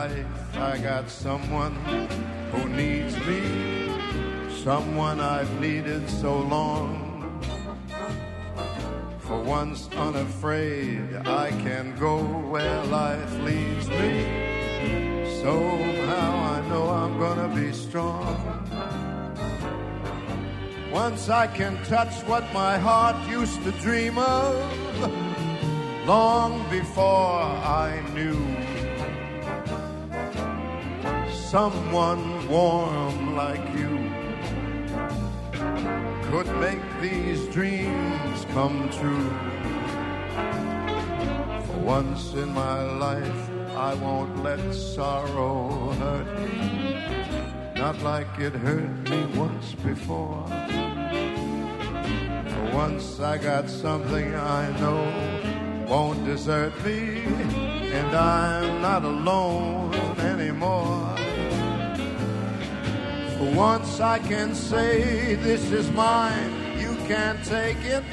Life, I got someone who needs me, someone I've needed so long. For once unafraid, I can go where life leads me. Somehow I know I'm gonna be strong. Once I can touch what my heart used to dream of, long before I knew someone warm like you could make these dreams come true. For once in my life, I won't let sorrow hurt me, not like it hurt me once before. For once I got something I know won't desert me, and I'm not alone anymore. For once I can say this is mine, you can't take it.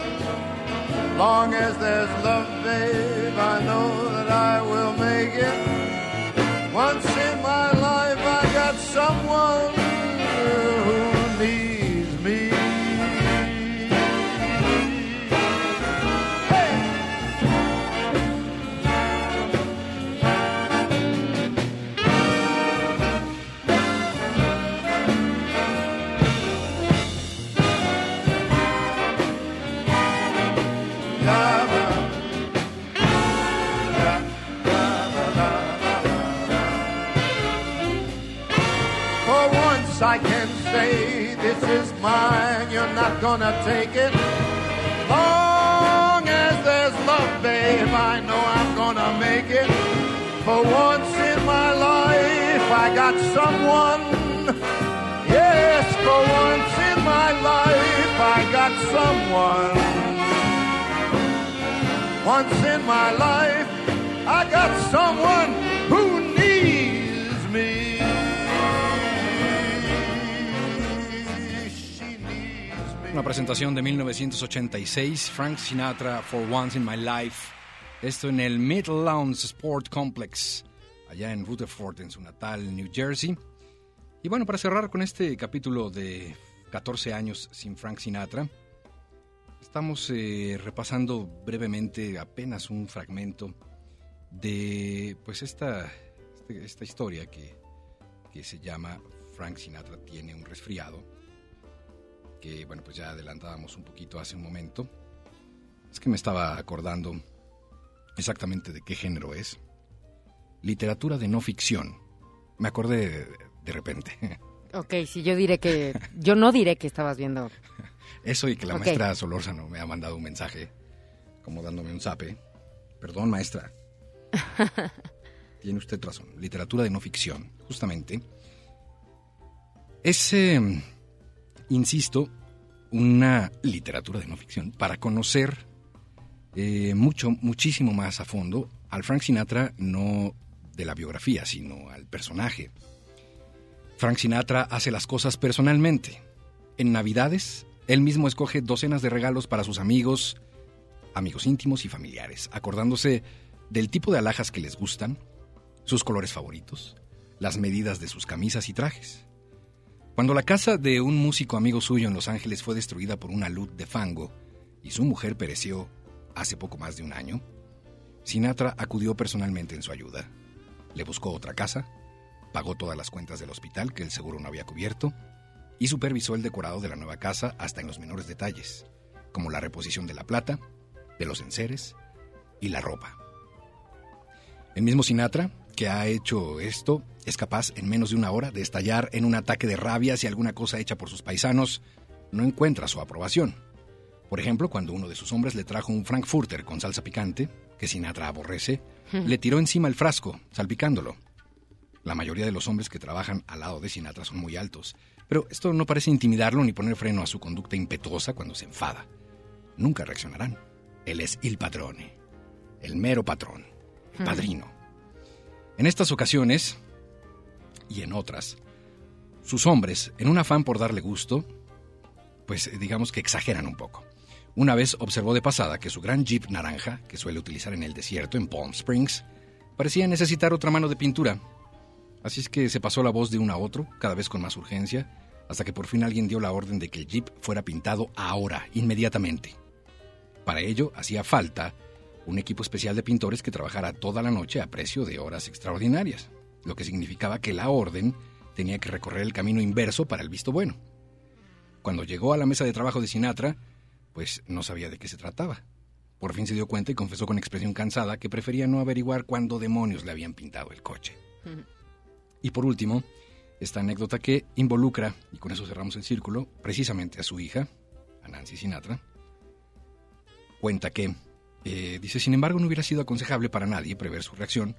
Long as there's love, babe, I know that I will make it. Once in my life, I got someone say is mine, you're not gonna take it. Long as there's love, babe, I know I'm gonna make it. For once in my life, I got someone. Yes, for once in my life, I got someone. Once in my life, I got someone who Una presentación de 1986, Frank Sinatra for Once in My Life. Esto en el Midlands Sport Complex, allá en Rutherford, en su natal New Jersey. Y bueno, para cerrar con este capítulo de 14 años sin Frank Sinatra, estamos eh, repasando brevemente apenas un fragmento de pues esta, este- esta historia que, que se llama Frank Sinatra tiene un resfriado que bueno, pues ya adelantábamos un poquito hace un momento. Es que me estaba acordando exactamente de qué género es. Literatura de no ficción. Me acordé de, de repente. Ok, sí, yo diré que... Yo no diré que estabas viendo... Eso y que la maestra Solórzano me ha mandado un mensaje, como dándome un zape. Perdón, maestra. Tiene usted razón. Literatura de no ficción, justamente. Es, eh, insisto, una literatura de no ficción para conocer eh, mucho, muchísimo más a fondo al Frank Sinatra, no de la biografía, sino al personaje. Frank Sinatra hace las cosas personalmente. En Navidades, él mismo escoge docenas de regalos para sus amigos, amigos íntimos y familiares, acordándose del tipo de alhajas que les gustan, sus colores favoritos, las medidas de sus camisas y trajes. Cuando la casa de un músico amigo suyo en Los Ángeles fue destruida por una luz de fango y su mujer pereció hace poco más de un año, Sinatra acudió personalmente en su ayuda. Le buscó otra casa, pagó todas las cuentas del hospital que el seguro no había cubierto y supervisó el decorado de la nueva casa hasta en los menores detalles, como la reposición de la plata, de los enseres y la ropa. El mismo Sinatra, que ha hecho esto, es capaz en menos de una hora de estallar en un ataque de rabia si alguna cosa hecha por sus paisanos no encuentra su aprobación. Por ejemplo, cuando uno de sus hombres le trajo un frankfurter con salsa picante, que Sinatra aborrece, le tiró encima el frasco, salpicándolo. La mayoría de los hombres que trabajan al lado de Sinatra son muy altos, pero esto no parece intimidarlo ni poner freno a su conducta impetuosa cuando se enfada. Nunca reaccionarán. Él es il padrone, el mero patrón, el padrino. En estas ocasiones, y en otras, sus hombres, en un afán por darle gusto, pues digamos que exageran un poco. Una vez observó de pasada que su gran jeep naranja, que suele utilizar en el desierto, en Palm Springs, parecía necesitar otra mano de pintura. Así es que se pasó la voz de uno a otro, cada vez con más urgencia, hasta que por fin alguien dio la orden de que el jeep fuera pintado ahora, inmediatamente. Para ello hacía falta un equipo especial de pintores que trabajara toda la noche a precio de horas extraordinarias, lo que significaba que la orden tenía que recorrer el camino inverso para el visto bueno. Cuando llegó a la mesa de trabajo de Sinatra, pues no sabía de qué se trataba. Por fin se dio cuenta y confesó con expresión cansada que prefería no averiguar cuándo demonios le habían pintado el coche. Y por último, esta anécdota que involucra, y con eso cerramos el círculo, precisamente a su hija, a Nancy Sinatra, cuenta que eh, dice, sin embargo, no hubiera sido aconsejable para nadie prever su reacción,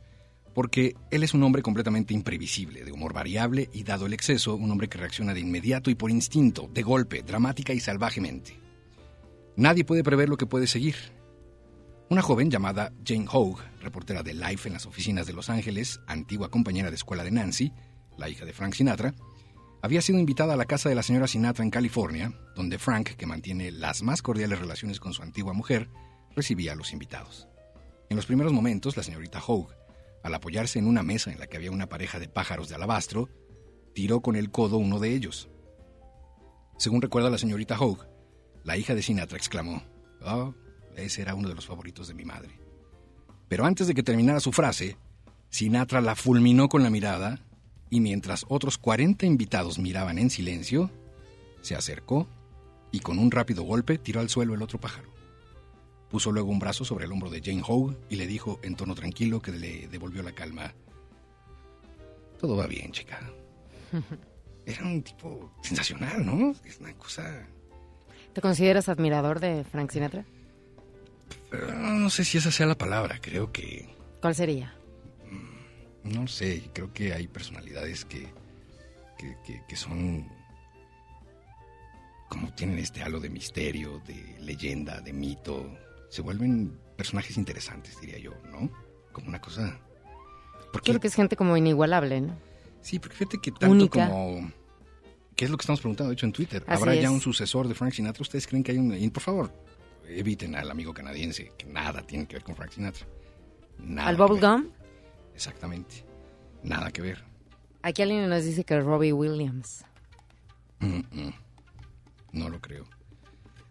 porque él es un hombre completamente imprevisible, de humor variable y, dado el exceso, un hombre que reacciona de inmediato y por instinto, de golpe, dramática y salvajemente. Nadie puede prever lo que puede seguir. Una joven llamada Jane Hogue, reportera de Life en las oficinas de Los Ángeles, antigua compañera de escuela de Nancy, la hija de Frank Sinatra, había sido invitada a la casa de la señora Sinatra en California, donde Frank, que mantiene las más cordiales relaciones con su antigua mujer, recibía a los invitados. En los primeros momentos, la señorita Hogue, al apoyarse en una mesa en la que había una pareja de pájaros de alabastro, tiró con el codo uno de ellos. Según recuerda la señorita Hogue, la hija de Sinatra exclamó, Oh, ese era uno de los favoritos de mi madre. Pero antes de que terminara su frase, Sinatra la fulminó con la mirada y mientras otros 40 invitados miraban en silencio, se acercó y con un rápido golpe tiró al suelo el otro pájaro. Puso luego un brazo sobre el hombro de Jane Hogue y le dijo en tono tranquilo que le devolvió la calma. Todo va bien, chica. Era un tipo sensacional, ¿no? Es una cosa... ¿Te consideras admirador de Frank Sinatra? Pero no sé si esa sea la palabra, creo que... ¿Cuál sería? No sé, creo que hay personalidades que, que, que, que son como tienen este halo de misterio, de leyenda, de mito, se vuelven personajes interesantes, diría yo, ¿no? Como una cosa... Porque, Creo que es gente como inigualable, ¿no? Sí, porque fíjate que tanto como... ¿Qué es lo que estamos preguntando, de hecho, en Twitter? Así ¿Habrá es. ya un sucesor de Frank Sinatra? ¿Ustedes creen que hay un...? Y por favor, eviten al amigo canadiense, que nada tiene que ver con Frank Sinatra. Nada ¿Al. Bubblegum? Exactamente. Nada que ver. Aquí alguien nos dice que Robbie Williams. Mm, mm. No lo creo.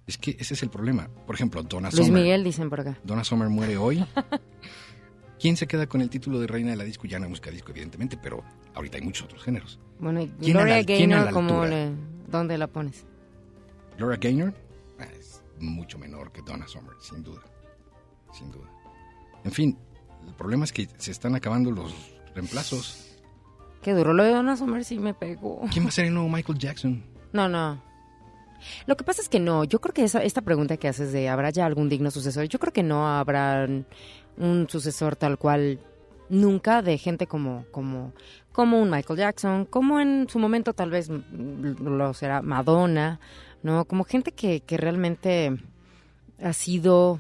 Es que ese es el problema. Por ejemplo, Donna Luis Summer. Miguel dicen por acá. Donna Summer muere hoy. ¿Quién se queda con el título de reina de la disco? Ya no música disco, evidentemente, pero ahorita hay muchos otros géneros. Bueno, y ¿Quién a Gloria Gaynor, la ¿cómo altura? le, ¿dónde la pones? Laura Gaynor ah, es mucho menor que Donna Summer, sin duda. Sin duda. En fin, el problema es que se están acabando los reemplazos. Qué duro. Lo de Donna Summer sí me pegó. ¿Quién va a ser el nuevo Michael Jackson? No, no. Lo que pasa es que no. Yo creo que esa, esta pregunta que haces de ¿habrá ya algún digno sucesor? Yo creo que no habrá un sucesor tal cual nunca de gente como, como, como un Michael Jackson, como en su momento tal vez mm, lo será Madonna, ¿no? Como gente que, que realmente ha sido...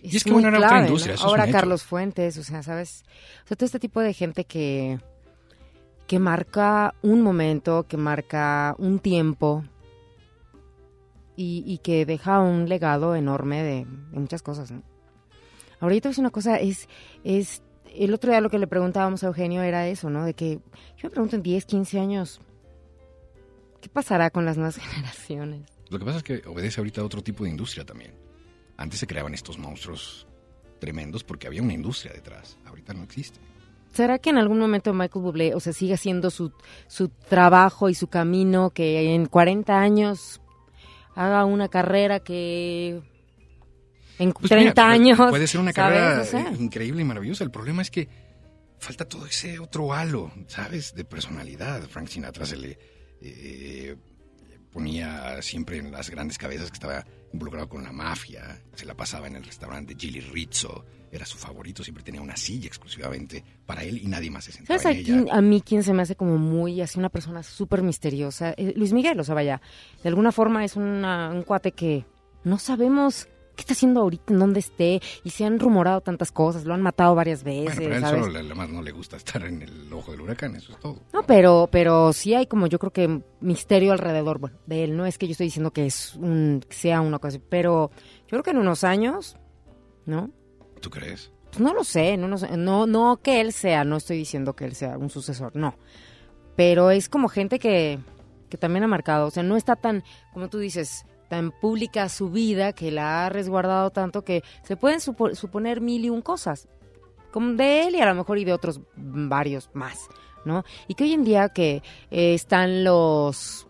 Y es que muy bueno, industria, Ahora hecho. Carlos Fuentes, o sea, ¿sabes? O sea, todo este tipo de gente que, que marca un momento, que marca un tiempo y, y que deja un legado enorme de, de muchas cosas. ¿no? Ahorita es una cosa, es, es, el otro día lo que le preguntábamos a Eugenio era eso, ¿no? De que yo me pregunto en 10, 15 años, ¿qué pasará con las nuevas generaciones? Lo que pasa es que obedece ahorita a otro tipo de industria también. Antes se creaban estos monstruos tremendos porque había una industria detrás. Ahorita no existe. ¿Será que en algún momento Michael Bublé, o sea, sigue haciendo su, su trabajo y su camino, que en 40 años haga una carrera que en Pues 30 mira, pu- años... Puede ser una ¿sabes? carrera O sea, increíble y maravillosa. El problema es que falta todo ese otro halo, ¿sabes? De personalidad. Frank Sinatra se le eh, ponía siempre en las grandes cabezas que estaba involucrado con la mafia, se la pasaba en el restaurante de Gilly Rizzo, era su favorito, siempre tenía una silla exclusivamente para él y nadie más se sentaba ¿Sabes en a, mí quién se me hace como muy, así una persona súper misteriosa? Eh, Luis Miguel, o sea, vaya, de alguna forma es una- un cuate que no sabemos qué está haciendo ahorita, en dónde esté, y se han rumorado tantas cosas, lo han matado varias veces, Bueno, pero a él ¿sabes? solo además no le gusta estar en el ojo del huracán, eso es todo. No, pero, pero sí hay como yo creo que misterio alrededor, bueno, de él. No es que yo estoy diciendo que es un, que sea una cosa, pero yo creo que en unos años, ¿no? ¿Tú crees? Pues no lo sé, no, no, no, no que él sea, no estoy diciendo que él sea un sucesor, no. Pero es como gente que, que también ha marcado, o sea, no está tan, como tú dices, tan pública su vida, que la ha resguardado tanto que se pueden supo- suponer mil y un cosas, como de él y a lo mejor y de otros varios más, ¿no? Y que hoy en día que eh, están los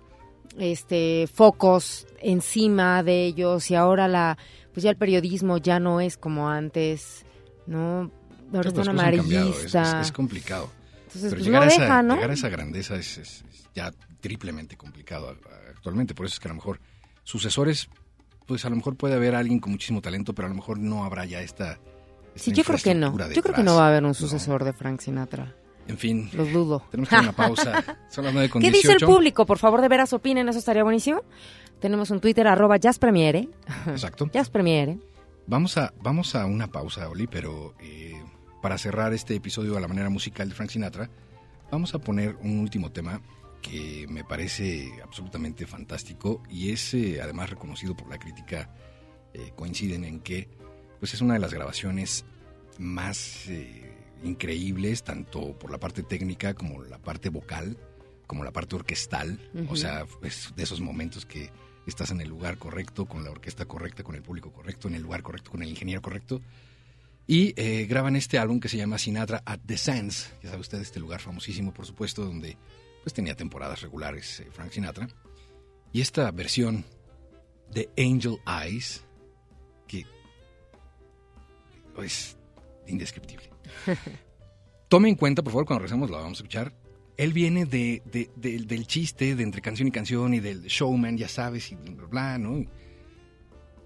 este focos encima de ellos y ahora la pues ya el periodismo ya no es como antes, ¿no? Ahora es Las tan cosas han cambiado, es- amarillista. es, es complicado. Entonces, Pero pues llegar, no a deja, esa, ¿no? llegar a esa grandeza es, es- es ya triplemente complicado actualmente. Por eso es que a lo mejor sucesores, pues a lo mejor puede haber alguien con muchísimo talento, pero a lo mejor no habrá ya esta. esta Sí, yo creo que no. Yo creo que no va a haber un No. sucesor de Frank Sinatra. En fin, Los dudo. tenemos que a una pausa. Son las 9 con ¿Qué 18. dice el público? Por favor, de veras opinen, eso estaría buenísimo. Tenemos un Twitter, arroba jazzpremiere. Exacto. Jazzpremiere. Vamos a, vamos a una pausa, Oli, pero eh, para cerrar este episodio a la manera musical de Frank Sinatra, vamos a poner un último tema que me parece absolutamente fantástico y es eh, además reconocido por la crítica. eh, coinciden en que pues es una de las grabaciones más eh, increíbles, tanto por la parte técnica como la parte vocal, como la parte orquestal. O sea, es de esos momentos que estás en el lugar correcto, con la orquesta correcta, con el público correcto, en el lugar correcto, con el ingeniero correcto. Y eh, graban este álbum que se llama Sinatra at the Sands. Ya sabe usted, este lugar famosísimo, por supuesto, donde pues tenía temporadas regulares eh, Frank Sinatra. Y esta versión de Angel Eyes, que es indescriptible. Tome en cuenta, por favor, cuando regresemos la vamos a escuchar. Él viene de, de- de- del chiste, de entre canción y canción y del showman, ya sabes, y bla, bla, ¿no?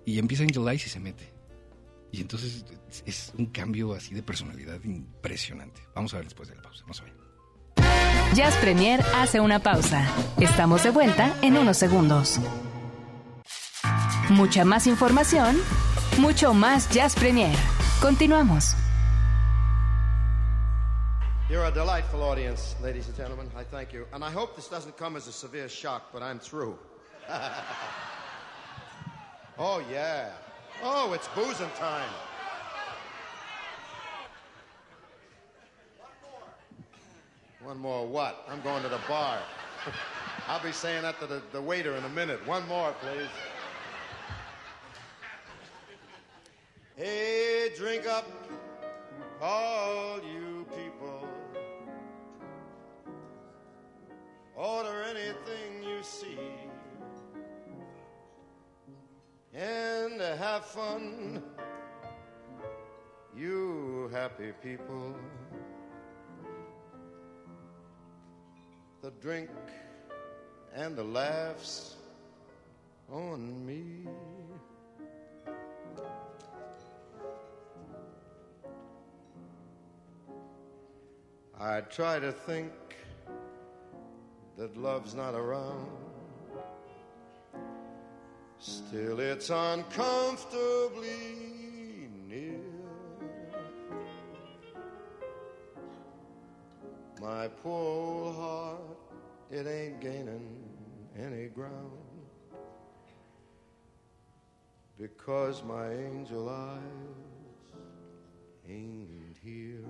Y empieza Angel Eyes y se mete. Y entonces es, un cambio así de personalidad impresionante. Vamos a ver después de la pausa. Vamos a ver. Jazz Premier hace una pausa. Estamos de vuelta en unos segundos. Mucha más información, mucho más Jazz Premier. Continuamos. You're a delightful audience, ladies and gentlemen. I thank you. And I hope this doesn't come as a severe shock, but I'm through. oh, yeah. Oh, it's boozing time. One more One more, what? I'm going to the bar. I'll be saying that to the, the waiter in a minute. One more, please. Hey, drink up, all you Order anything you see. And have fun, you happy people. The drink and the laughs on me. I try to think that love's not around. Still, it's uncomfortably near. My poor old heart, it ain't gaining any ground. Because my angel eyes ain't here.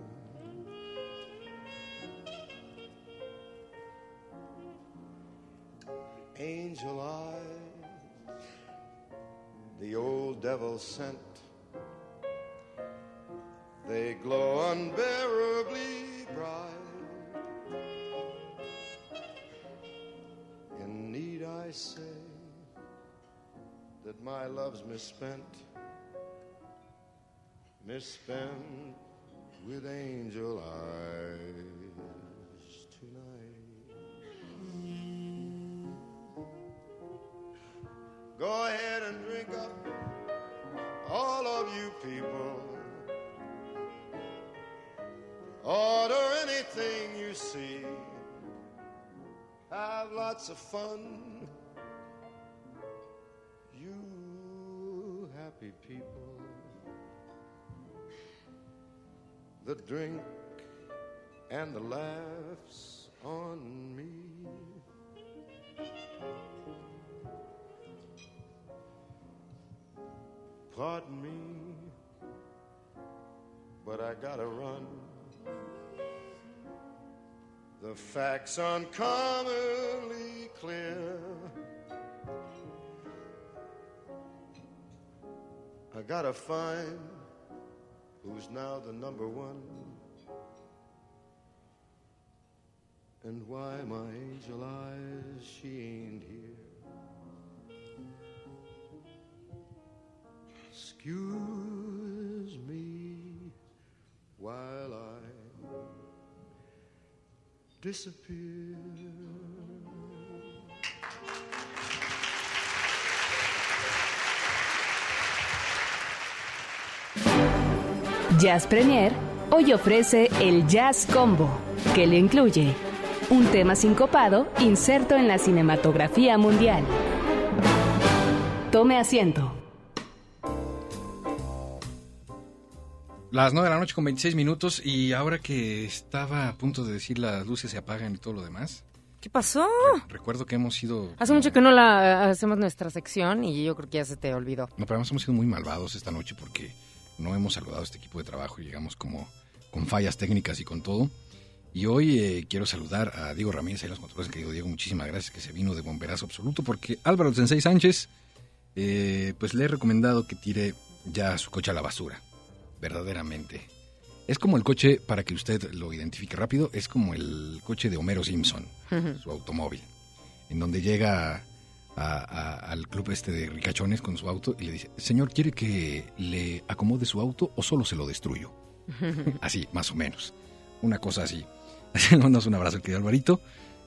Angel eyes, the old devil sent. They glow unbearably bright. And need I say that my love's misspent, misspent with angel eyes Go ahead and drink up all of you people. Order anything you see. Have lots of fun. You happy people. The drink and the laughs on me. Pardon me, but I gotta run. The facts uncommonly clear. I gotta find who's now the number one. And why my angel eyes, she ain't here. Me while I disappear. Jazz Premier hoy ofrece el Jazz Combo, que le incluye un tema sincopado inserto en la cinematografía mundial. Tome asiento. Las 9 de la noche con 26 minutos y ahora que estaba a punto de decir las luces se apagan y todo lo demás, ¿Qué pasó? recuerdo que hemos sido... Hace mucho que no la hacemos nuestra sección y yo creo que ya se te olvidó. No, pero además hemos sido muy malvados esta noche porque no hemos saludado a este equipo de trabajo y llegamos como con fallas técnicas y con todo. Y hoy eh, quiero saludar a Diego Ramírez, en los controles, querido Diego, muchísimas gracias que se vino de bomberazo absoluto porque Álvaro Sensei Sánchez, eh, pues le he recomendado que tire ya su coche a la basura, verdaderamente. Es como el coche, para que usted lo identifique rápido, es como el coche de Homero Simpson, su automóvil, en donde llega a- a- al club este de ricachones con su auto y le dice, señor, ¿quiere que le acomode su auto o solo se lo destruyo? así, más o menos. Una cosa así. Le mandamos un abrazo al querido Alvarito.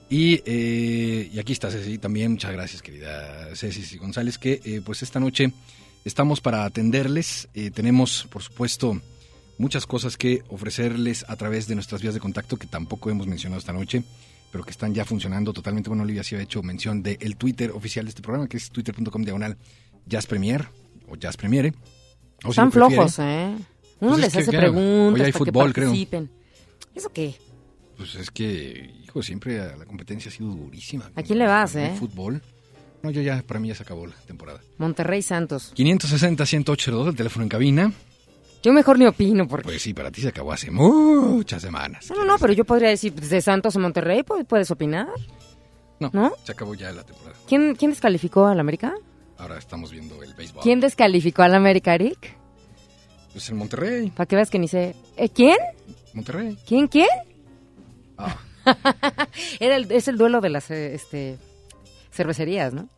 Y, eh, y aquí está Ceci también. Muchas gracias, querida Ceci González, que eh, pues esta noche estamos para atenderles. Eh, tenemos, por supuesto, muchas cosas que ofrecerles a través de nuestras vías de contacto que tampoco hemos mencionado esta noche, pero que están ya funcionando totalmente. Bueno, Olivia sí ha hecho mención del Twitter oficial de este programa, que es twitter.com diagonal Jazz Premier o Jazz Premiere. O Están flojos, ¿eh? Uno Pues es les hace preguntas hoy hay para fútbol, que creo. participen. ¿Eso qué? Pues es que, hijo, siempre la competencia ha sido durísima. ¿A quién le vas, eh? fútbol. No, yo ya, para mí ya se acabó la temporada. Monterrey Santos. 560-108, el teléfono en cabina. Yo mejor ni opino porque... Pues sí, para ti se acabó hace muchas semanas. No, no, no, pero yo podría decir, de Santos a Monterrey, pues, ¿puedes opinar? No, ¿No? se acabó ya la temporada. ¿Quién, ¿Quién descalificó al América? Ahora estamos viendo el béisbol. ¿Quién descalificó al América, Eric? Pues en Monterrey. Para que veas que ni sé... ¿Eh, ¿Quién? Monterrey. ¿Quién, quién? Ah, Era el- es el duelo de las eh, este, cervecerías, ¿no?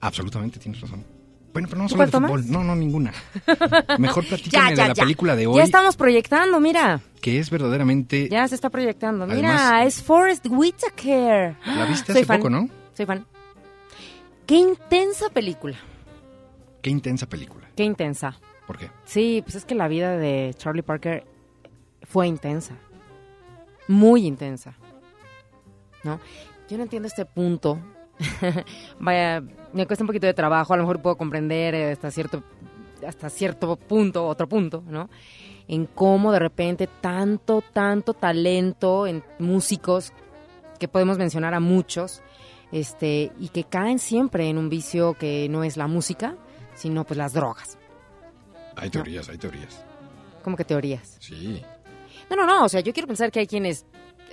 absolutamente, tienes razón. Bueno, pero no vamos a ¿Tú hablar de fútbol. No, no, ninguna. Mejor platícame de la película de hoy, Ya estamos proyectando, mira. que es verdaderamente... Ya se está proyectando. Mira, Además- es Forrest Whitaker. La viste Soy hace fan. poco, ¿no? Soy fan. Qué intensa película. Qué intensa película. Qué intensa. ¿Por qué? Sí, pues es que la vida de Charlie Parker fue intensa. Muy intensa. ¿No? Yo no entiendo este punto. Vaya, me cuesta un poquito de trabajo, a lo mejor puedo comprender eh, hasta cierto hasta cierto punto, otro punto, ¿no? En cómo de repente tanto, tanto talento en músicos, que podemos mencionar a muchos, este, y que caen siempre en un vicio que no es la música, sino pues las drogas. Hay teorías, hay teorías. Como que teorías. Sí. No, no, no, o sea, yo quiero pensar que hay quienes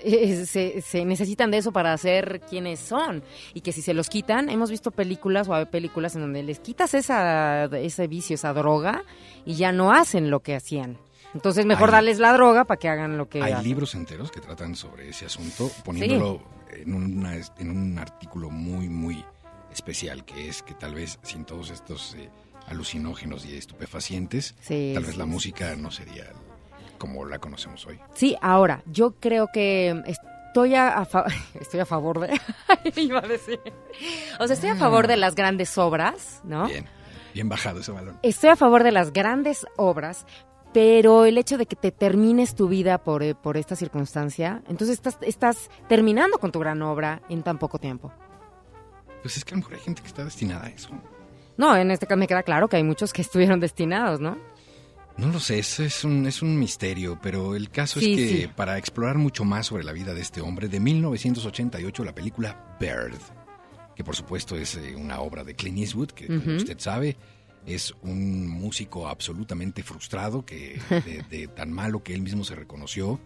eh, se, se necesitan de eso para ser quienes son y que si se los quitan, hemos visto películas o hay películas en donde les quitas esa, ese vicio, esa droga y ya no hacen lo que hacían. Entonces mejor Hay- darles la droga para que hagan lo que Hay hacen. libros enteros que tratan sobre ese asunto, poniéndolo en, una- en un artículo muy, muy especial, que es que tal vez sin todos estos eh, alucinógenos y estupefacientes, Sí, tal vez sí, la música no sería como la conocemos hoy. Sí, ahora, yo creo que estoy a, a fa- estoy a favor de... Iba a decir. O sea, estoy a favor de las grandes obras, ¿no? Bien. Bien bajado ese balón. Estoy a favor de las grandes obras, pero el hecho de que te termines tu vida por, eh, por esta circunstancia, entonces estás, estás terminando con tu gran obra en tan poco tiempo. Pues es que a lo mejor hay gente que está destinada a eso. No, en este caso me queda claro que hay muchos que estuvieron destinados, ¿no? No lo sé, es, es, un, es un misterio, pero el caso Sí, es que sí. para explorar mucho más sobre la vida de este hombre, de 1988 la película Bird, que por supuesto es eh, una obra de Clint Eastwood, que como usted sabe es un músico absolutamente frustrado, que de, de tan malo que él mismo se reconoció,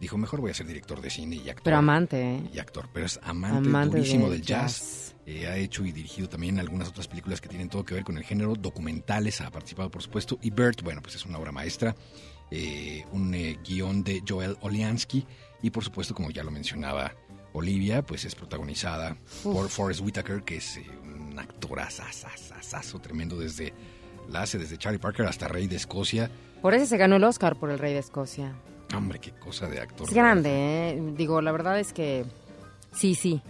dijo, mejor voy a ser director de cine y actor. Pero amante, ¿eh? Y actor, pero es amante, Amante durísimo del del jazz. Eh, ha hecho y dirigido también algunas otras películas que tienen todo que ver con el género, documentales, ha participado por supuesto. Y Bert, bueno, pues es una obra maestra, eh, un eh, guion de Joel Oliansky y por supuesto, como ya lo mencionaba Olivia, pues es protagonizada por Forrest Whitaker, que es eh, un actor asasasasazo tremendo desde la hace desde Charlie Parker hasta Rey de Escocia. Por eso se ganó el Oscar por el Rey de Escocia. Hombre, qué cosa de actor. Es grande, ¿eh? Digo, la verdad es que sí, sí,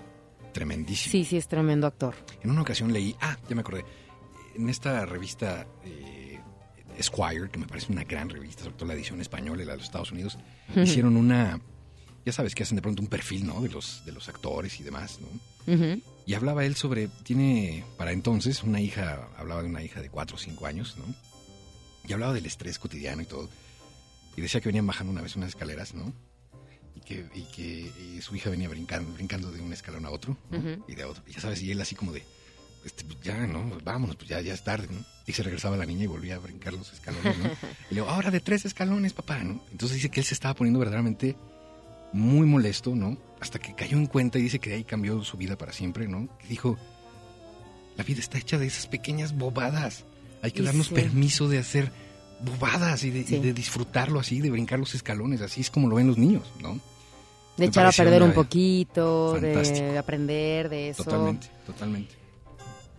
Tremendísimo. sí, sí es tremendo actor. En una ocasión leí, ah, ya me acordé, en esta revista eh, Esquire, que me parece una gran revista, sobre todo la edición española y la de los Estados Unidos, hicieron una, ya sabes que hacen de pronto un perfil, ¿no? De los, de los actores y demás, ¿no? Y hablaba él sobre, tiene para entonces una hija, hablaba de una hija de 4 o 5 años, ¿no? Y hablaba del estrés cotidiano y todo. Y decía que venían bajando una vez unas escaleras, ¿no? Y que, y que y su hija venía brincando, brincando de un escalón a otro, ¿no? Ujú. Y de otro. Y ya sabes, y él así como de, este, pues ya, ¿no? Vámonos, pues ya, ya es tarde, ¿no? Y se regresaba la niña y volvía a brincar los escalones, ¿no? Y le digo, ahora de tres escalones, papá, ¿no? Entonces dice que él se estaba poniendo verdaderamente muy molesto, ¿no? Hasta que cayó en cuenta y dice que de ahí cambió su vida para siempre, ¿no? Que dijo, la vida está hecha de esas pequeñas bobadas. Hay que Y darnos sí. permiso de hacer bobadas y de, y de disfrutarlo así, de brincar los escalones. Así es como lo ven los niños, ¿no? De Me echar a perder un poquito, fantástico. de aprender de eso. Totalmente, totalmente.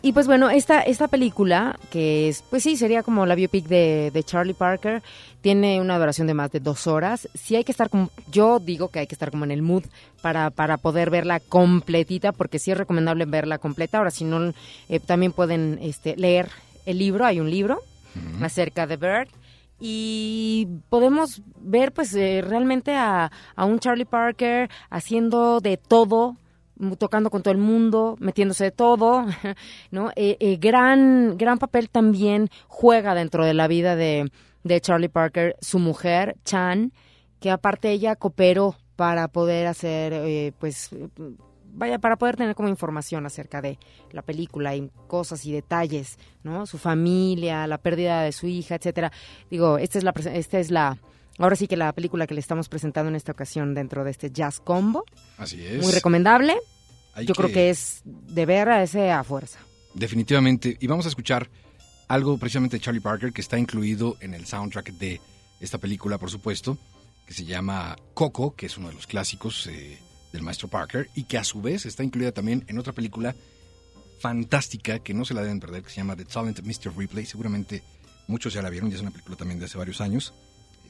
Y pues bueno, esta, esta película, que es, pues sí, sería como la biopic de, de Charlie Parker, tiene una duración de más de dos horas. Sí hay que estar como, yo digo que hay que estar como en el mood para, para poder verla completita, porque sí es recomendable verla completa. Ahora, si no, eh, también pueden este, leer el libro, hay un libro Acerca de Bird. Y podemos ver pues eh, realmente a, a un Charlie Parker haciendo de todo, tocando con todo el mundo, metiéndose de todo, ¿no? Eh, eh, gran, gran papel también juega dentro de la vida de, de Charlie Parker su mujer, Chan, que aparte ella cooperó para poder hacer, eh, pues, vaya, para poder tener como información acerca de la película y cosas y detalles, ¿no? Su familia, la pérdida de su hija, etcétera. Digo, esta es la, esta es la, ahora sí que la película que le estamos presentando en esta ocasión dentro de este Jazz Combo. Así es. Muy recomendable. Hay Yo creo que es de ver a ese a fuerza. Definitivamente. Y vamos a escuchar algo precisamente de Charlie Parker que está incluido en el soundtrack de esta película, por supuesto, que se llama Coco, que es uno de los clásicos eh, del maestro Parker, y que a su vez está incluida también en otra película fantástica que no se la deben perder, que se llama The Talented Mr. Ripley. Seguramente muchos ya la vieron, ya es una película también de hace varios años.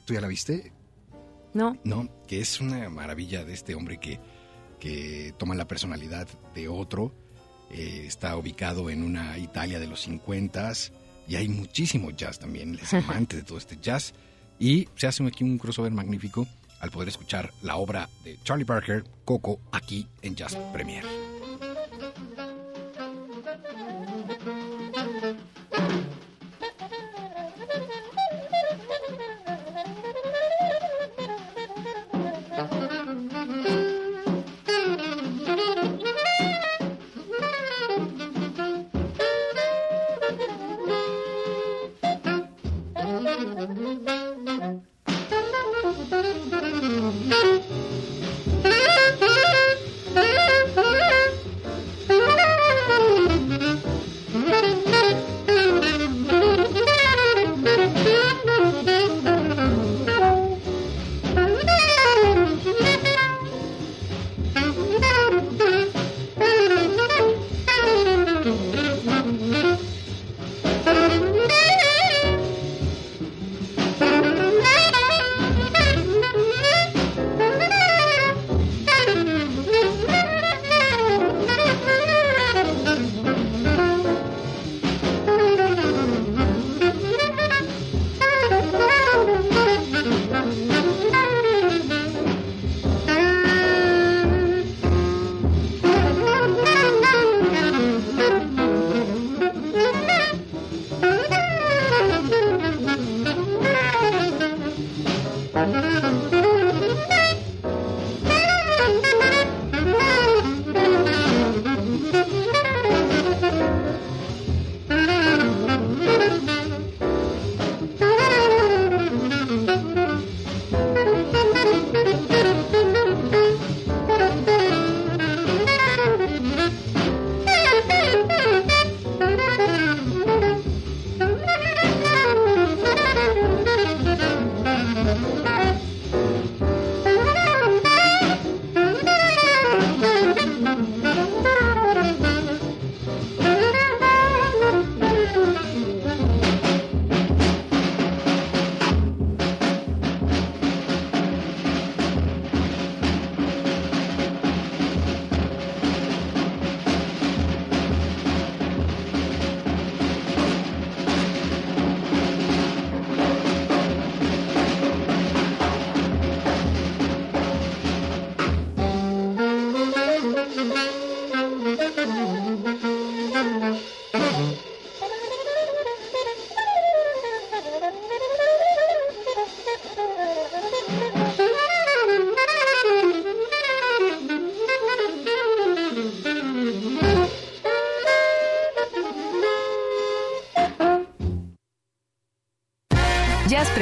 ¿Tú ya la viste? ¿No? No, que es una maravilla de este hombre que, que toma la personalidad de otro. eh, está ubicado en una Italia de los 50 y hay muchísimo jazz también. Él es amante de todo este jazz. Y se hace aquí un crossover magnífico al poder escuchar la obra de Charlie Parker, Coco, aquí en Jazz Premier.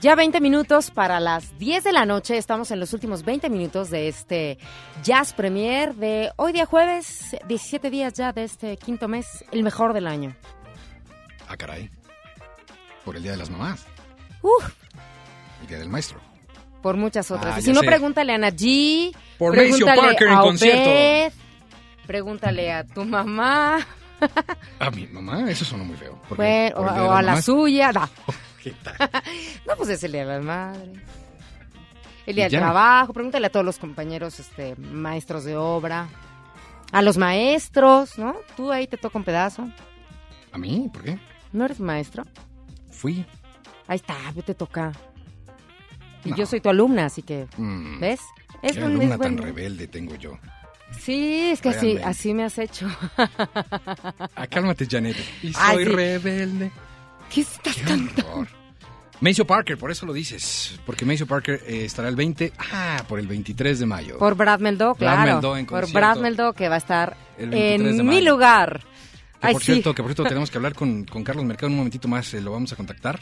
Ya 20 minutos para las 10 de la noche. Estamos en los últimos 20 minutos de este Jazz Premier de hoy día jueves, 17 días ya de este quinto mes, el mejor del año. Ah, caray. Por el Día de las Mamás. Uf, El Día del Maestro. por muchas otras. Ah, Y si no, sé. pregúntale a Ana G. Por pregúntale Parker en a concierto. Obed, Pregúntale a tu mamá. A mi mamá, eso sonó muy feo. Bueno, ¿Por o, a la Mamás? suya. No. ¿Qué tal? No, pues es el día de las madres. El día del trabajo. Pregúntale a todos los compañeros, este, maestros de obra. A los maestros, ¿no? Tú ahí te toca un pedazo. ¿A mí? ¿Por qué? ¿No eres maestro? Fui. Ahí está, te toca. Y No. yo soy tu alumna, así que, Mm, ¿ves? Es qué alumna es tan rebelde tengo yo. Sí, es que así, Realmente. así me has hecho. Ah, cálmate, Janet. Y Ay, soy sí. rebelde. ¿Qué estás Qué cantando? Maceo Parker, por eso lo dices. Porque Maceo Parker eh, estará el 20. Ah, por el 23 de mayo. Por Brad Meldó, Brad claro. Meldó en por. Brad Meldó, que va a estar El 23 de en mi lugar. Que Ay, por sí. cierto, que por cierto tenemos que hablar con, con Carlos Mercado en un momentito más, eh, lo vamos a contactar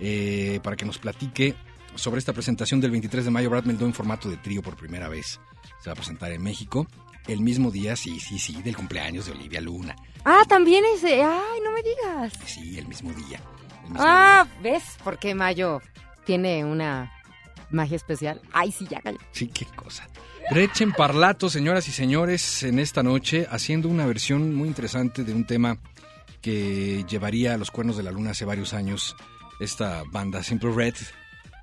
eh, para que nos platique sobre esta presentación del 23 de mayo. Brad Meldó en formato de trío por primera vez. Se va a presentar en México el mismo día, sí, sí, sí, del cumpleaños de Olivia Luna. Ah, también ese. Ay, no me digas. Sí, el mismo día. el mismo Ah, ¿ves? Porque Mayo tiene una magia especial. Ay, sí, ya cayó. Sí, qué cosa. Gretchen Parlato, señoras y señores, en esta noche haciendo una versión muy interesante de un tema que llevaría a los cuernos de la luna hace varios años esta banda Simple Red,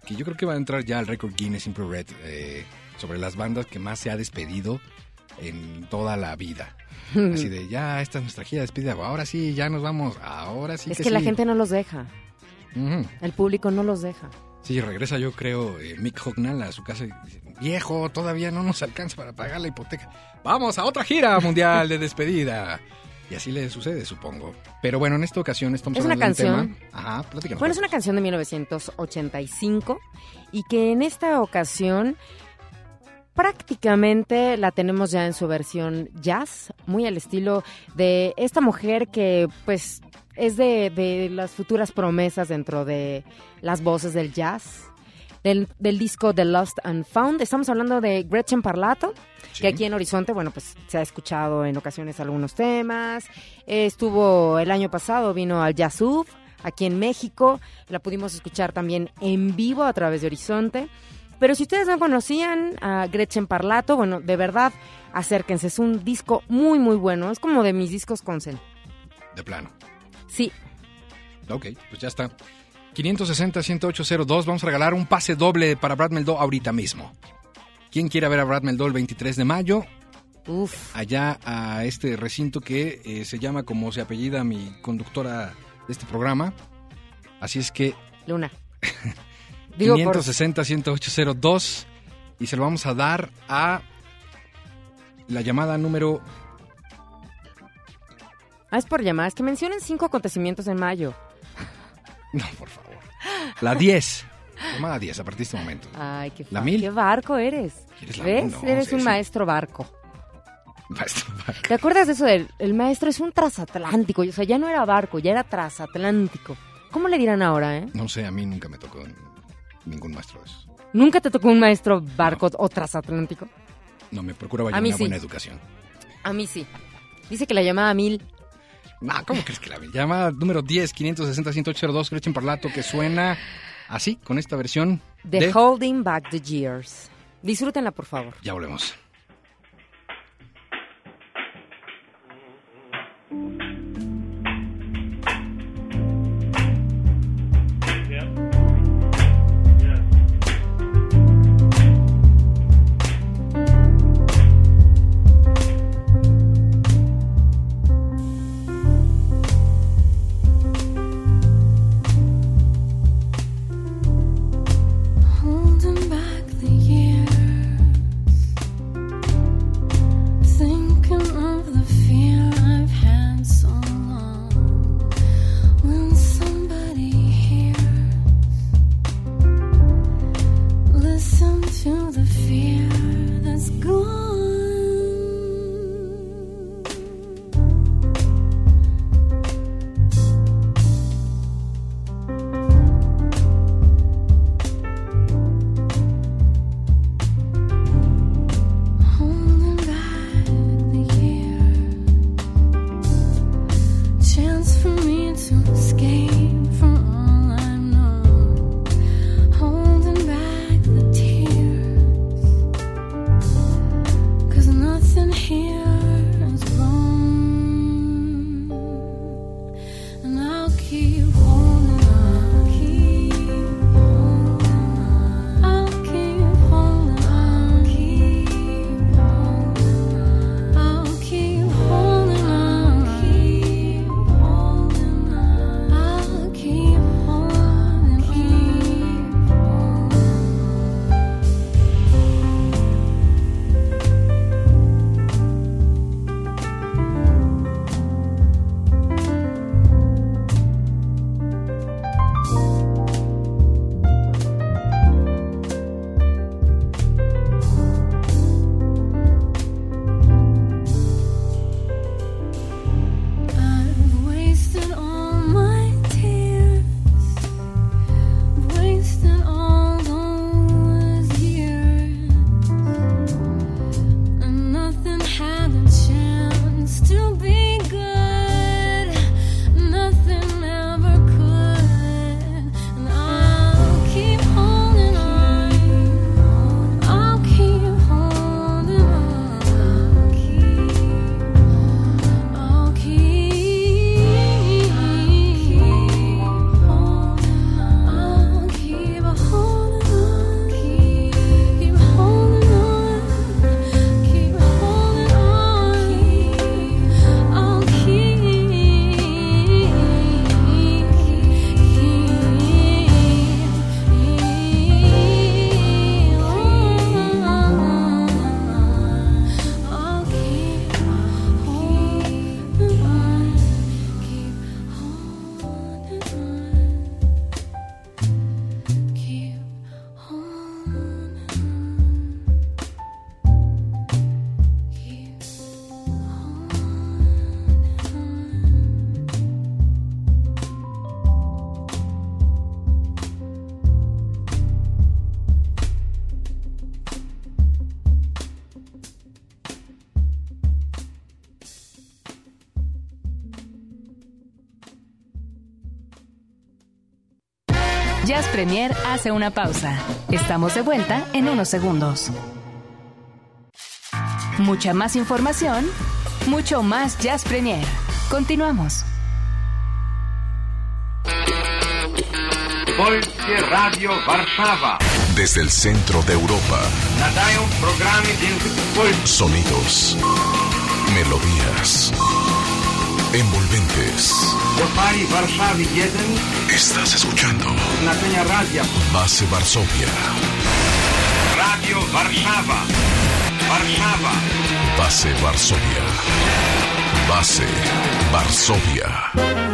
que yo creo que va a entrar ya al récord Guinness Simple Red eh, sobre las bandas que más se ha despedido en toda la vida. Así de, ya, esta es nuestra gira de despedida, ahora sí, ya nos vamos, ahora sí es que, la sí. gente no los deja. El público no los deja. Sí, regresa yo creo eh, Mick Hucknall a su casa y dice, viejo, todavía no nos alcanza para pagar la hipoteca. Vamos a otra gira mundial de despedida. Y así le sucede, supongo. Pero bueno, en esta ocasión estamos Es una hablando canción. tema. Ajá, platícanos. Bueno, es una canción de 1985 y que en esta ocasión prácticamente la tenemos ya en su versión jazz, muy al estilo de esta mujer que pues es de, de las futuras promesas dentro de las voces del jazz. Del, del disco The Lost and Found. Estamos hablando de Gretchen Parlato, Sí. que aquí en Horizonte, bueno, pues se ha escuchado en ocasiones algunos temas. Eh, estuvo el año pasado, vino al Jazzub, aquí en México. La pudimos escuchar también en vivo a través de Horizonte. Pero si ustedes no conocían a Gretchen Parlato, bueno, de verdad, acérquense. Es un disco muy, muy bueno. Es como de mis discos con Zen. De plano. Sí, Ok, pues ya está. 560-10802, vamos a regalar un pase doble para Brad Meldó ahorita mismo. ¿Quién quiere ver a Brad Meldó el 23 de mayo? uff. allá a este recinto que eh, se llama como se apellida mi conductora de este programa. Así es que Luna. Digo, por- 560-10802 y se lo vamos a dar a la llamada número... Ah, es por llamadas. Que mencionen cinco acontecimientos en mayo. No, por favor. La 10. Llamada 10 a partir de este momento. Ay, qué, ¿La mil? qué barco eres. ¿Quieres la ¿Ves? No, eres un maestro barco. Maestro, ¿Te acuerdas de eso del el maestro es un transatlántico? O sea, ya no era barco, ya era transatlántico. ¿Cómo le dirán ahora, eh? No sé, a mí nunca me tocó ningún maestro de esos. ¿Nunca te tocó un maestro barco o transatlántico? No, me procuraba yo una sí. buena educación. A mí sí. Dice que la llamada mil. No, ¿cómo crees que la vi? Llamada número 10, 560-10802, Gretchen Parlato, que suena así, con esta versión The de... Holding Back the Years. Disfrútenla, por favor. Ya volvemos. Hace una pausa. Estamos de vuelta en unos segundos. Mucha más información, mucho más Jazz Premier. Continuamos. Polskie Radio Warszawa. Desde el centro de Europa. Nadają programy. Sonidos. Melodías. Envolventes. Do fali Warszawy 1 Estás escuchando. Base Varsovia. Radio Warszawa. Warszawa. Base Varsovia. Base Varsovia.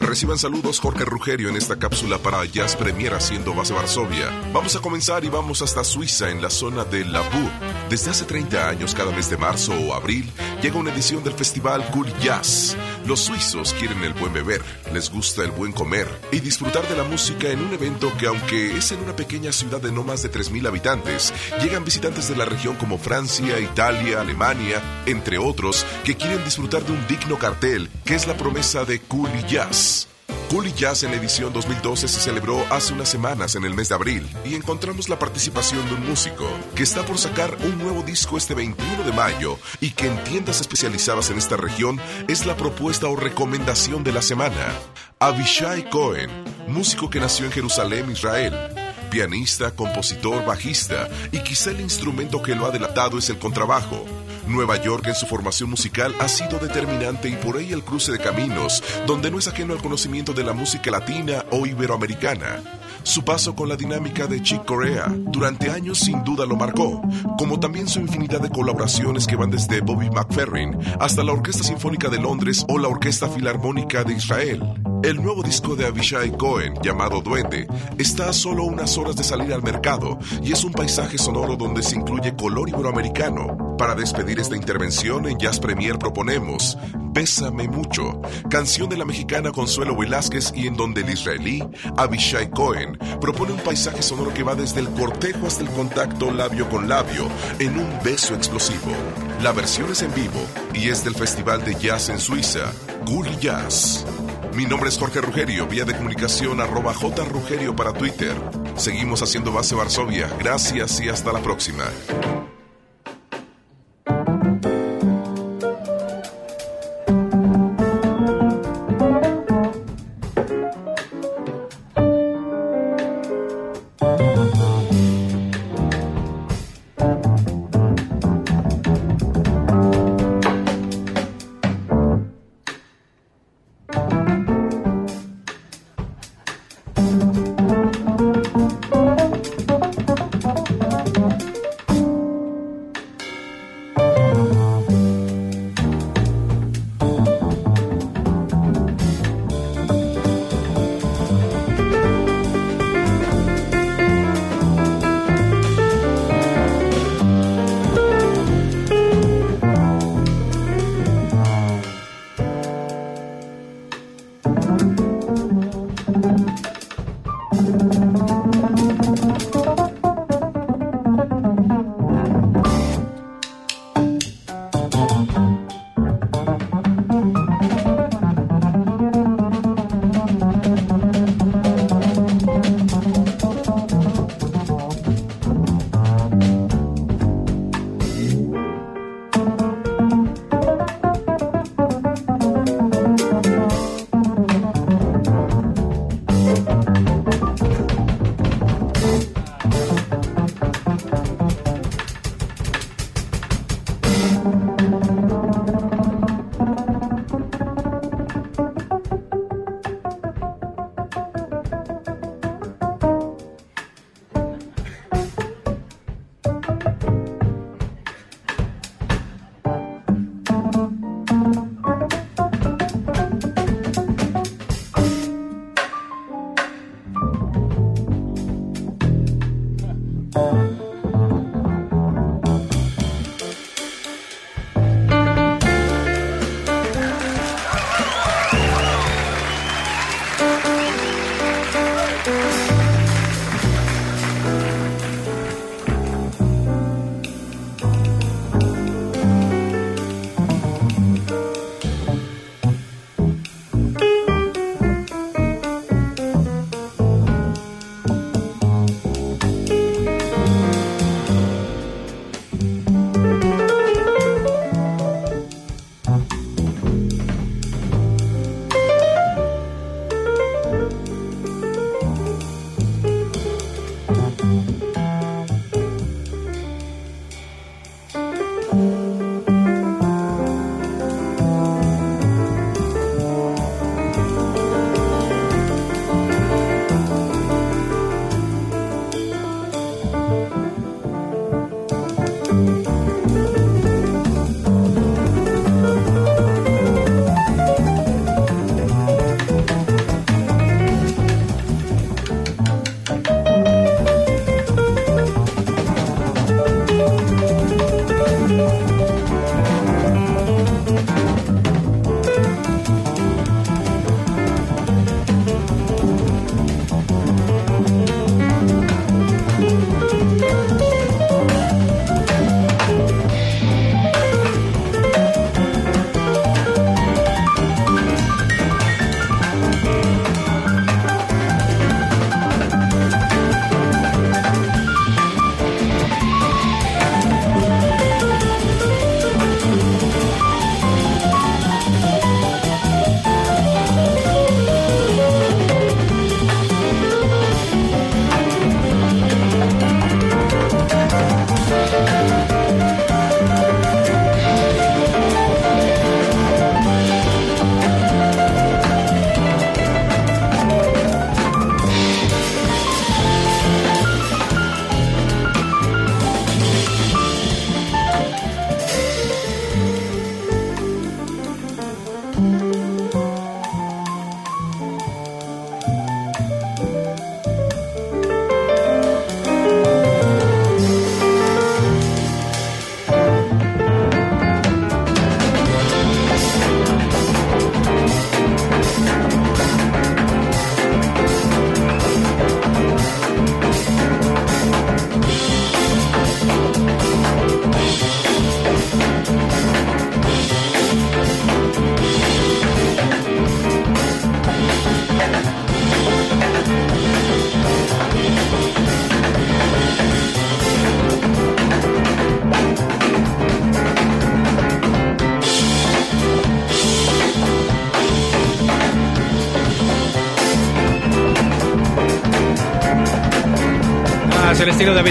Reciban saludos Jorge Rugerio en esta cápsula para Jazz Premier haciendo base Varsovia. Vamos a comenzar y vamos hasta Suiza en la zona de Labur. Desde hace 30 años, cada mes de marzo o abril, llega una edición del festival Cool Jazz. Los suizos quieren el buen beber, les gusta el buen comer y disfrutar de la música en un evento que aunque es en una pequeña ciudad de no más de 3.000 habitantes, llegan visitantes de la región como Francia, Italia, Alemania, entre otros, que quieren disfrutar de un digno cartel que es la promesa de Cool Jazz. Cool Jazz en la edición 2012 se celebró hace unas semanas en el mes de abril y encontramos la participación de un músico que está por sacar un nuevo disco este 21 de mayo y que en tiendas especializadas en esta región es la propuesta o recomendación de la semana. Avishai Cohen, músico que nació en Jerusalén, Israel. Pianista, compositor, bajista y quizá el instrumento que lo ha delatado es el contrabajo. Nueva York en su formación musical ha sido determinante y por ahí el cruce de caminos, donde no es ajeno al conocimiento de la música latina o iberoamericana. Su paso con la dinámica de Chick Corea durante años sin duda lo marcó, como también su infinidad de colaboraciones que van desde Bobby McFerrin hasta la Orquesta Sinfónica de Londres o la Orquesta Filarmónica de Israel. El nuevo disco de Avishai Cohen, llamado Duende, está a solo unas horas de salir al mercado y es un paisaje sonoro donde se incluye color iberoamericano. Para despedir esta intervención en Jazz Premier proponemos Bésame mucho, canción de la mexicana Consuelo Velázquez y en donde el israelí Avishai Cohen propone un paisaje sonoro que va desde el cortejo hasta el contacto labio con labio en un beso explosivo. La versión es en vivo y es del Festival de Jazz en Suiza, Cool Jazz. Mi nombre es Jorge Rugerio, vía de comunicación arroba jrugerio para Twitter. Seguimos haciendo base Varsovia. Gracias y hasta la próxima.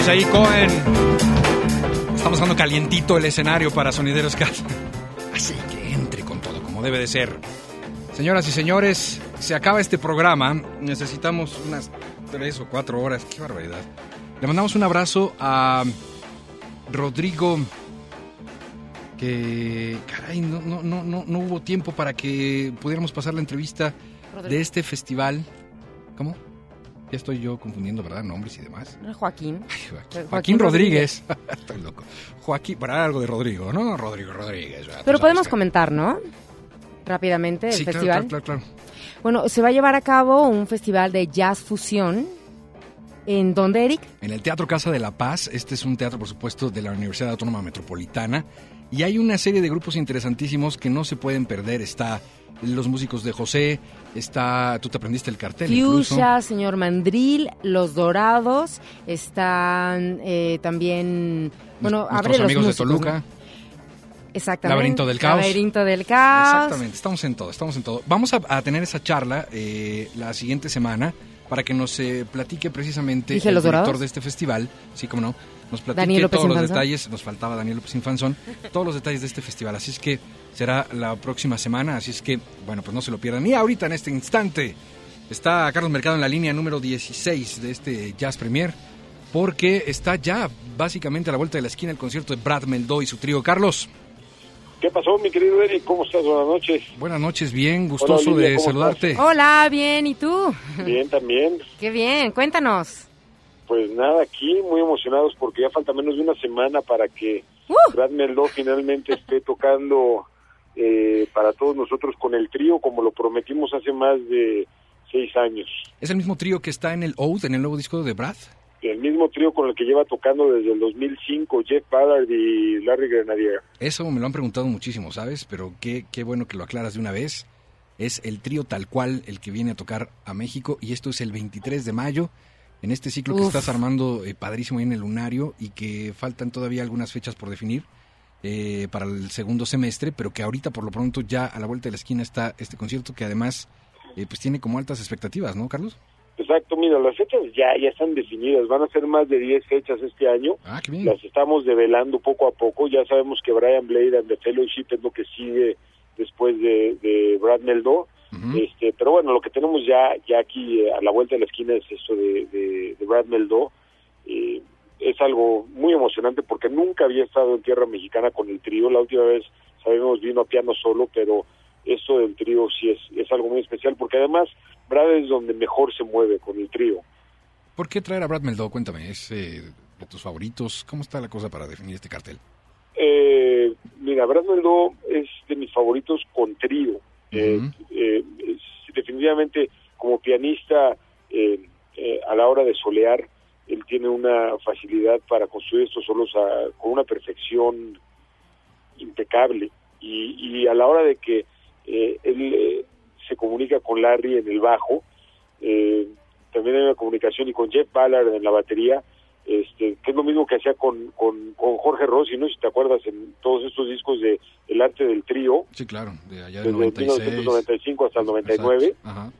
Abishai Cohen. Estamos dando calientito el escenario para Sonideros Casa. Así que entre con todo como debe de ser. Señoras y señores, se acaba este programa. Necesitamos unas tres o cuatro horas. Qué barbaridad. Le mandamos un abrazo a Rodrigo. Que, caray, no, no, no, no, no hubo tiempo para que pudiéramos pasar la entrevista de este festival. ¿Cómo? Ya estoy yo confundiendo, ¿verdad? Nombres y demás. ¿No es Joaquín. Ay, Joaquín, Joaquín Joaquín Rodríguez. Estoy loco. Joaquín, para algo de Rodrigo, ¿no? Rodrigo Rodríguez. Pero sabes podemos comentar, ¿no? Rápidamente el Sí, festival. claro, claro, claro. Bueno, se va a llevar a cabo un festival de jazz fusión. ¿En dónde, Eric? En el Teatro Casa de la Paz, este es un teatro, por supuesto, de la Universidad Autónoma Metropolitana, y hay una serie de grupos interesantísimos que no se pueden perder. Está los músicos de José, está, tú te aprendiste el cartel. Fuchsia, Señor Mandril, Los Dorados, están eh, también... Bueno, Nuestros abre los amigos de Toluca. ¿no? Exactamente. Laberinto del Caos. Laberinto del Caos. Exactamente, estamos en todo, estamos en todo. Vamos a, a tener esa charla eh, la siguiente semana para que nos eh, platique precisamente ¿Dije el director Dorados? de este festival, sí, como no, nos platique Daniel López todos los Infanzón. detalles, nos faltaba Daniel López Infanzón, todos los detalles de este festival, así es que será la próxima semana, así es que, bueno, pues no se lo pierdan. Y ahorita en este instante está Carlos Mercado en la línea número 16 de este Jazz Premier, porque está ya básicamente a la vuelta de la esquina el concierto de Brad Meldó y su trío. Carlos. ¿Qué pasó, mi querido Eric? ¿Cómo estás? Buenas noches. Buenas noches, bien, gustoso Olivia, de ¿cómo saludarte. Hola, bien, ¿y tú? Bien, también. Qué bien, cuéntanos. Pues nada, aquí muy emocionados porque ya falta menos de una semana para que ¡Uh! Brad Meldó finalmente esté tocando eh, para todos nosotros con el trío como lo prometimos hace más de seis años. ¿Es el mismo trío que está en el Oud, en el nuevo disco de Brad? El mismo trío con el que lleva tocando desde el 2005 Jeff Ballard y Larry Grenadier. Eso me lo han preguntado muchísimo, ¿sabes? Pero qué, qué bueno que lo aclaras de una vez. Es el trío tal cual el que viene a tocar a México y esto es el 23 de mayo en este ciclo que estás armando eh, padrísimo ahí en el Lunario y que faltan todavía algunas fechas por definir eh, para el segundo semestre, pero que ahorita por lo pronto ya a la vuelta de la esquina está este concierto que además eh, pues tiene como altas expectativas, ¿no, Carlos? Exacto, mira, las fechas ya, ya están definidas, van a ser más de 10 fechas este año. Ah, qué bien. las estamos develando poco a poco. Ya sabemos que Brian Blade and the Fellowship es lo que sigue después de, de Brad Este, pero bueno, lo que tenemos ya ya aquí eh, a la vuelta de la esquina es esto de, de, de Brad Meldó. Eh, es algo muy emocionante porque nunca había estado en tierra mexicana con el trío. La última vez, sabemos, vino a piano solo, pero esto del trío sí es, es algo muy especial porque además Brad es donde mejor se mueve con el trío. ¿Por qué traer a Brad Meldó? Cuéntame, ¿es eh, de tus favoritos? ¿Cómo está la cosa para definir este cartel? Eh, mira, Brad Meldó es de mis favoritos con trío. Eh, eh, definitivamente, como pianista, eh, eh, a la hora de solear, él tiene una facilidad para construir estos solos a- con una perfección impecable. Y, y a la hora de que eh, él eh, se comunica con Larry en el bajo, eh, también hay una comunicación y con Jeff Ballard en la batería, este, que es lo mismo que hacía con, con, con Jorge Rossi, ¿no? Si te acuerdas, en todos estos discos de El arte del trío, Sí, claro, de allá del desde 96. 1995 hasta el 99, Exacto, Ajá.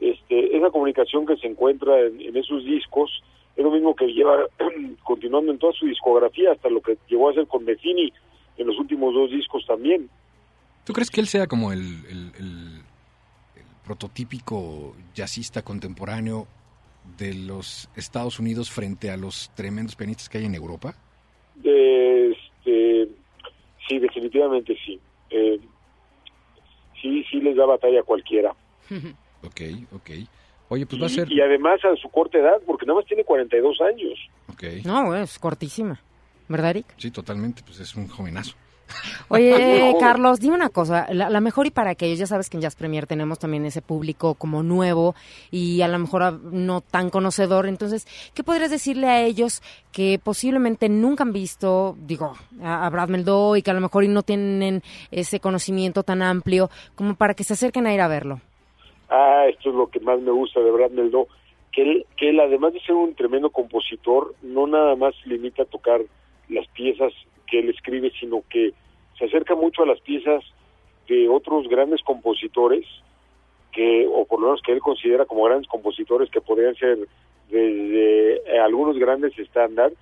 este, esa comunicación que se encuentra en, en esos discos es lo mismo que lleva continuando en toda su discografía, hasta lo que llegó a hacer con Defini en los últimos dos discos también. ¿Tú crees que él sea como el, el- el- el prototípico jazzista contemporáneo de los Estados Unidos frente a los tremendos pianistas que hay en Europa? Este, sí, definitivamente sí. Eh, sí, sí les da batalla a cualquiera. Ok, ok. Oye, pues va a ser... Y, además a su corta edad, porque nada más tiene 42 años. Ok, No, es cortísima. ¿Verdad, Eric? sí, totalmente, pues es un jovenazo. Oye. Carlos, dime una cosa, la, la mejor y para aquellos, ya sabes que en Jazz Premier tenemos también ese público como nuevo y a lo mejor no tan conocedor, entonces, ¿qué podrías decirle a ellos que posiblemente nunca han visto, digo, a, a Brad Meldó y que a lo mejor no tienen ese conocimiento tan amplio como para que se acerquen a ir a verlo? Ah, esto es lo que más me gusta de Brad Meldó, que él, que él además de ser un tremendo compositor, no nada más limita a tocar las piezas que él escribe, sino que se acerca mucho a las piezas de otros grandes compositores, que o por lo menos que él considera como grandes compositores que podrían ser desde eh, algunos grandes estándares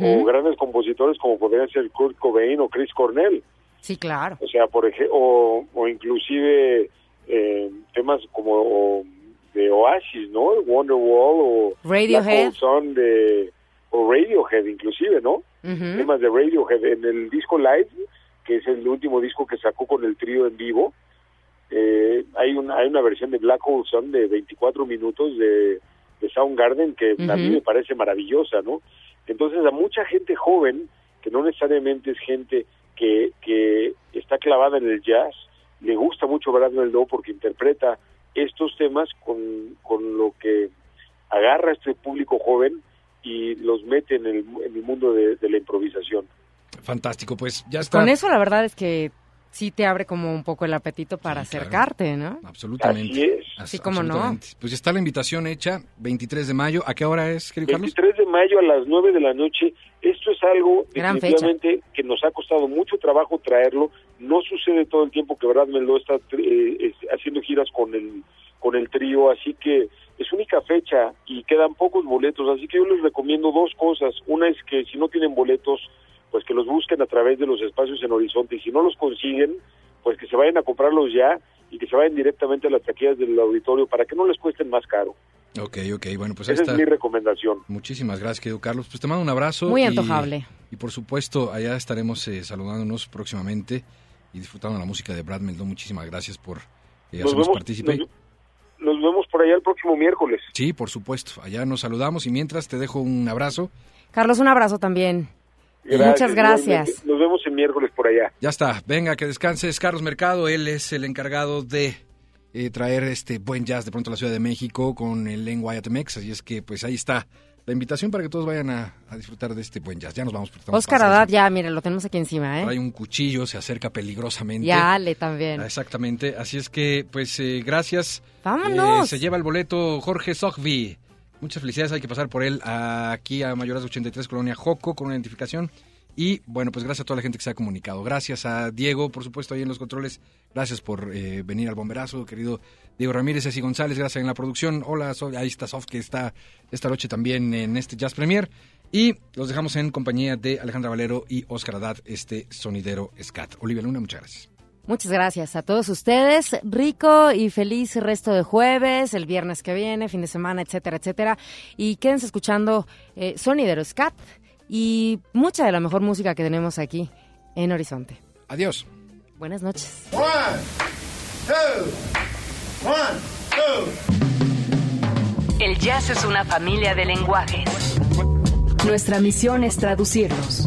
o grandes compositores como podrían ser Kurt Cobain o Chris Cornell. Sí, claro. O sea, por ejemplo, o, o inclusive eh, temas como o de Oasis, ¿no? Wonderwall o Radiohead. Sun de o Radiohead inclusive, ¿no? Temas de Radiohead en el disco Live, que es el último disco que sacó con el trío en vivo. eh, hay una hay una versión de Black Hole Sun de 24 minutos de, de Soundgarden que a mí me parece maravillosa, ¿no? Entonces a mucha gente joven que no necesariamente es gente que, que está clavada en el jazz, le gusta mucho Brad Meldo porque interpreta estos temas con, con lo que agarra a este público joven y los mete en el, en el mundo de, de la improvisación. Fantástico, pues ya está. Con eso la verdad es que sí te abre como un poco el apetito para Sí, claro. acercarte, ¿no? Absolutamente. Así es. As- Sí, cómo no. Pues ya está la invitación hecha, 23 de mayo. ¿A qué hora es, querido Carlos? 23 de mayo a las 9 de la noche. Esto es algo Gran definitivamente que nos ha costado mucho trabajo traerlo. No sucede todo el tiempo que Brad Meldo está eh, es- haciendo giras con el con el trío, así que es única fecha y quedan pocos boletos, así que yo les recomiendo dos cosas. Una es que si no tienen boletos, pues que los busquen a través de los espacios en Horizonte y si no los consiguen, pues que se vayan a comprarlos ya y que se vayan directamente a las taquillas del auditorio para que no les cuesten más caro. Ok, ok, bueno, pues ahí Esa está. es mi recomendación. Muchísimas gracias, querido Carlos. Pues te mando un abrazo. Muy y- antojable. Y, por supuesto, allá estaremos eh, saludándonos próximamente y disfrutando la música de Brad Meldon. Muchísimas gracias por eh, Nos hacernos partícipe. nos- nos vemos por allá el próximo miércoles. Sí, por supuesto. Allá nos saludamos y mientras te dejo un abrazo. Carlos, un abrazo también. Y muchas gracias. Nos vemos el miércoles por allá. Ya está. Venga, que descanses. Carlos Mercado, él es el encargado de eh, traer este buen jazz de pronto a la Ciudad de México con el Lengua Mex. Así es que, pues ahí está la invitación para que todos vayan a, a disfrutar de este buen jazz. Ya nos vamos. Oscar. Haddad, ya, mire, lo tenemos aquí encima, ¿eh? un cuchillo, se acerca peligrosamente. Ya, Ale también. Ah, Exactamente, así es que, pues, eh, gracias. Vámonos. Eh, se lleva el boleto Jorge Sogvi. Muchas felicidades, hay que pasar por él aquí a Mayoras 83, Colonia Joco, con una identificación. Y bueno, pues gracias a toda la gente que se ha comunicado. Gracias a Diego, por supuesto, ahí en los controles. Gracias por eh, venir al bomberazo, querido Diego Ramírez, Ceci González, gracias en la producción. Hola, Sol- ahí está Sof, que está esta noche también en este Jazz Premier. Y los dejamos en compañía de Alejandra Valero y Oscar Haddad, este sonidero Scat. Olivia Luna, muchas gracias. Muchas gracias a todos ustedes. Rico y feliz resto de jueves, el viernes que viene, fin de semana, etcétera, etcétera. Y quédense escuchando eh, Sonidero Scat y mucha de la mejor música que tenemos aquí en Horizonte. Adiós. Buenas noches. One, two, one, two. El jazz es una familia de lenguajes. Nuestra misión es traducirlos.